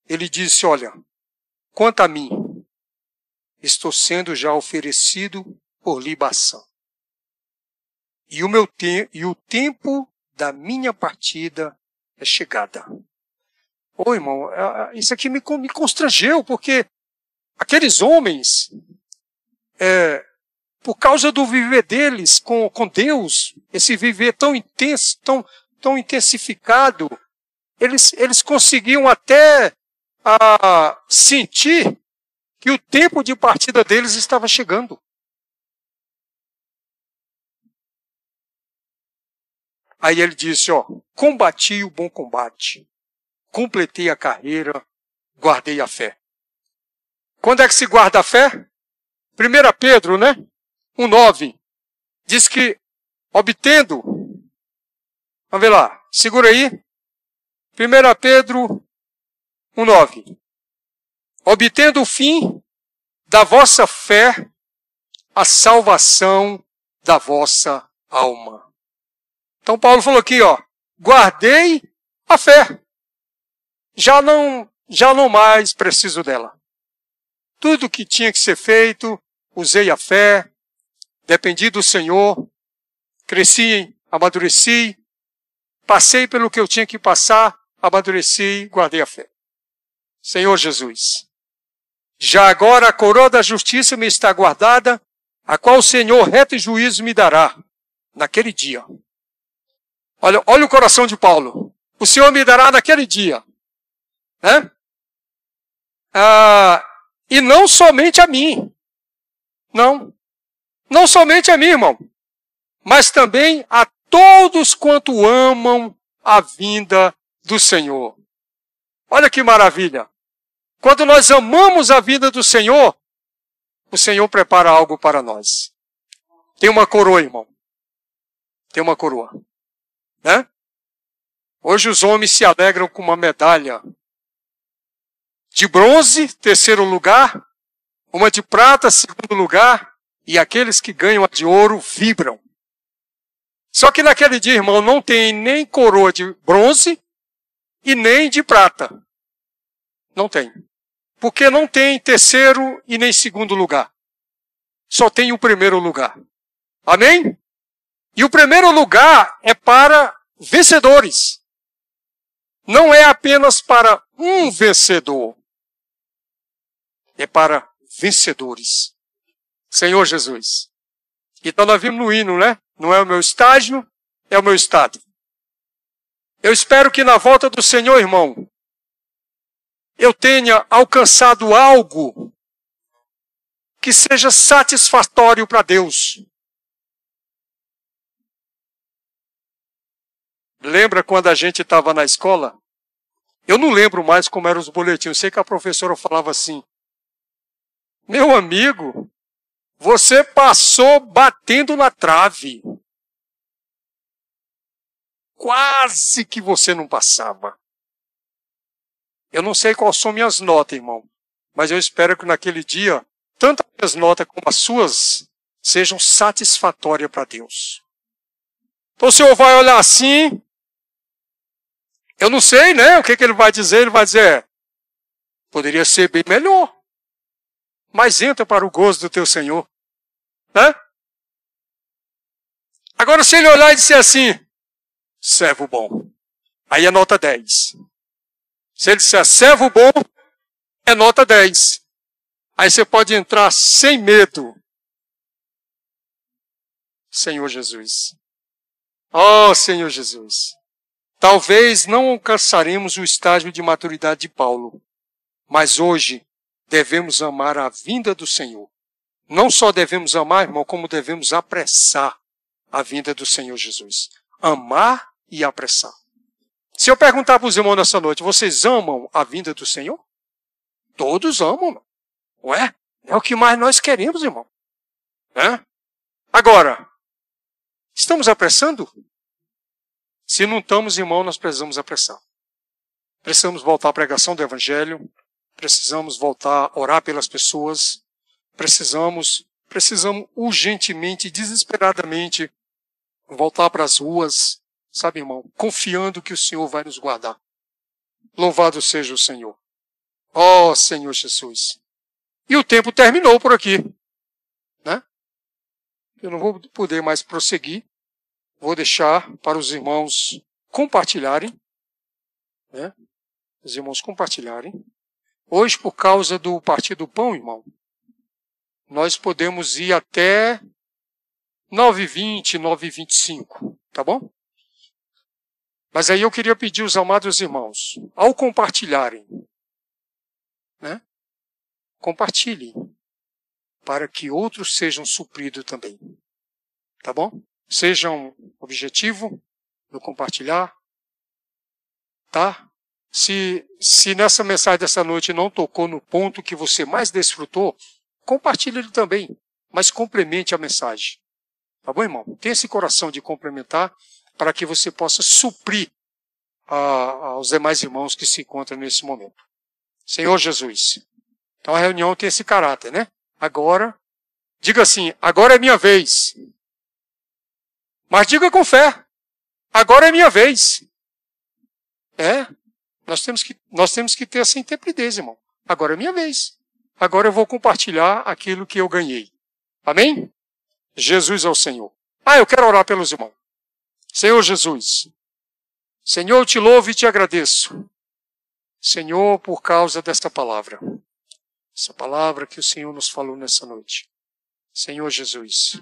ele disse: Olha, quanto a mim, estou sendo já oferecido por libação. E o, meu te e o tempo da minha partida é chegada. Ô irmão, isso aqui me, me constrangeu, porque aqueles homens, é, por causa do viver deles com, com Deus, esse viver tão intenso, tão, tão intensificado, eles, eles conseguiam até a, sentir que o tempo de partida deles estava chegando. Aí ele disse, ó, combati o bom combate, completei a carreira, guardei a fé. Quando é que se guarda a fé? 1 Pedro, né? 1,9. Diz que, obtendo, vamos ver lá, segura aí. 1 Pedro 1,9. Obtendo o fim da vossa fé, a salvação da vossa alma. Então Paulo falou aqui, ó, guardei a fé. Já não, já não mais preciso dela. Tudo que tinha que ser feito, usei a fé, dependi do Senhor, cresci, amadureci, passei pelo que eu tinha que passar, amadureci, guardei a fé. Senhor Jesus, já agora a coroa da justiça me está guardada, a qual o Senhor reto e juízo me dará naquele dia. Olha, olha o coração de Paulo. O Senhor me dará naquele dia. Né? Ah, e não somente a mim. Não. Não somente a mim, irmão. Mas também a todos quanto amam a vinda do Senhor. Olha que maravilha. Quando nós amamos a vida do Senhor, o Senhor prepara algo para nós. Tem uma coroa, irmão. Tem uma coroa. Né? Hoje os homens se alegram com uma medalha de bronze, terceiro lugar, uma de prata, segundo lugar, e aqueles que ganham a de ouro vibram. Só que naquele dia, irmão, não tem nem coroa de bronze e nem de prata. Não tem. Porque não tem terceiro e nem segundo lugar. Só tem o primeiro lugar. Amém? E o primeiro lugar é para vencedores. Não é apenas para um vencedor. É para vencedores. Senhor Jesus. Então nós vimos no hino, né? Não é o meu estágio, é o meu estado. Eu espero que na volta do Senhor, irmão, eu tenha alcançado algo que seja satisfatório para Deus. Lembra quando a gente estava na escola? Eu não lembro mais como eram os boletins. sei que a professora falava assim: Meu amigo, você passou batendo na trave. Quase que você não passava. Eu não sei quais são minhas notas, irmão, mas eu espero que naquele dia, tanto as minhas notas como as suas sejam satisfatórias para Deus. Então o Senhor vai olhar assim, eu não sei, né? O que, que ele vai dizer? Ele vai dizer: poderia ser bem melhor. Mas entra para o gozo do teu Senhor. Né? Agora, se ele olhar e disser assim, servo bom, aí é nota 10. Se ele disser servo bom, é nota 10. Aí você pode entrar sem medo. Senhor Jesus. Oh, Senhor Jesus. Talvez não alcançaremos o estágio de maturidade de Paulo, mas hoje devemos amar a vinda do Senhor. Não só devemos amar, irmão, como devemos apressar a vinda do Senhor Jesus. Amar e apressar. Se eu perguntar para os irmãos nessa noite, vocês amam a vinda do Senhor? Todos amam, não é? É o que mais nós queremos, irmão. Agora, estamos apressando? Se não estamos, irmão, nós precisamos apressar. Precisamos voltar à pregação do Evangelho, precisamos voltar a orar pelas pessoas, precisamos, precisamos urgentemente, desesperadamente, voltar para as ruas, sabe, irmão, confiando que o Senhor vai nos guardar. Louvado seja o Senhor. Ó oh, Senhor Jesus. E o tempo terminou por aqui. Né? Eu não vou poder mais prosseguir. Vou deixar para os irmãos compartilharem. Né? Os irmãos compartilharem. Hoje, por causa do Partido Pão, irmão, nós podemos ir até 9h20, 9h25, tá bom? Mas aí eu queria pedir aos amados irmãos, ao compartilharem, né? Compartilhem, para que outros sejam supridos também. Tá bom? Sejam objetivo no compartilhar, tá? Se, se nessa mensagem dessa noite não tocou no ponto que você mais desfrutou, compartilhe ele também, mas complemente a mensagem. Tá bom, irmão? Tenha esse coração de complementar para que você possa suprir a, aos demais irmãos que se encontram nesse momento. Senhor Jesus. Então a reunião tem esse caráter, né? Agora, diga assim: agora é minha vez. Mas diga com fé: agora é minha vez. É, nós temos que, nós temos que ter essa intrepidez, irmão. Agora é minha vez. Agora eu vou compartilhar aquilo que eu ganhei. Amém? Jesus é o Senhor. Ah, eu quero orar pelos irmãos. Senhor Jesus. Senhor, eu te louvo e te agradeço. Senhor, por causa desta palavra. Essa palavra que o Senhor nos falou nessa noite. Senhor Jesus.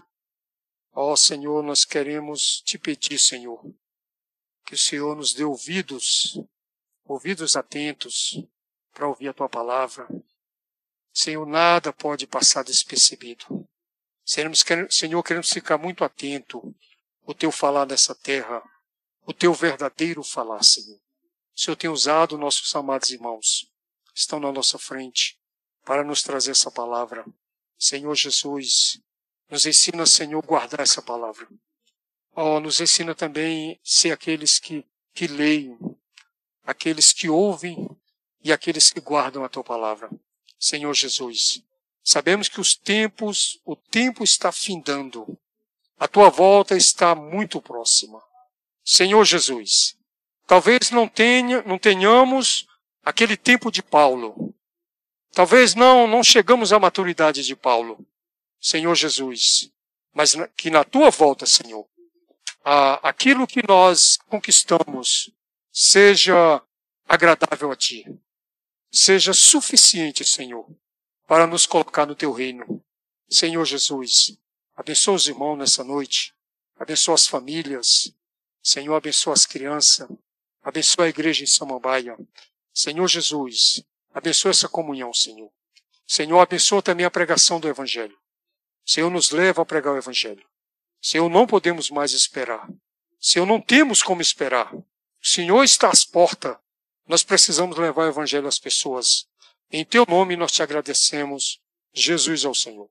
Ó oh, Senhor, nós queremos te pedir, Senhor, que o Senhor nos dê ouvidos ouvidos atentos para ouvir a tua palavra. Senhor, nada pode passar despercebido. Senhor, queremos ficar muito atento o teu falar nessa terra, o teu verdadeiro falar, Senhor. O Senhor tem usado nossos amados irmãos, estão na nossa frente, para nos trazer essa palavra. Senhor Jesus, nos ensina, Senhor, guardar essa palavra. Oh, nos ensina também ser aqueles que, que leem, aqueles que ouvem e aqueles que guardam a tua palavra. Senhor Jesus, sabemos que os tempos, o tempo está findando. A tua volta está muito próxima. Senhor Jesus, talvez não tenha, não tenhamos aquele tempo de Paulo. Talvez não não chegamos à maturidade de Paulo. Senhor Jesus, mas que na tua volta, Senhor, aquilo que nós conquistamos seja agradável a ti. Seja suficiente, Senhor, para nos colocar no teu reino. Senhor Jesus, abençoa os irmãos nessa noite, abençoa as famílias, Senhor, abençoa as crianças, abençoa a igreja em Samambaia. Senhor Jesus, abençoa essa comunhão, Senhor. Senhor, abençoa também a pregação do Evangelho. Senhor, nos leva a pregar o Evangelho. Senhor, não podemos mais esperar. Senhor, não temos como esperar. O Senhor está às portas. Nós precisamos levar o Evangelho às pessoas. Em teu nome nós te agradecemos. Jesus é o Senhor.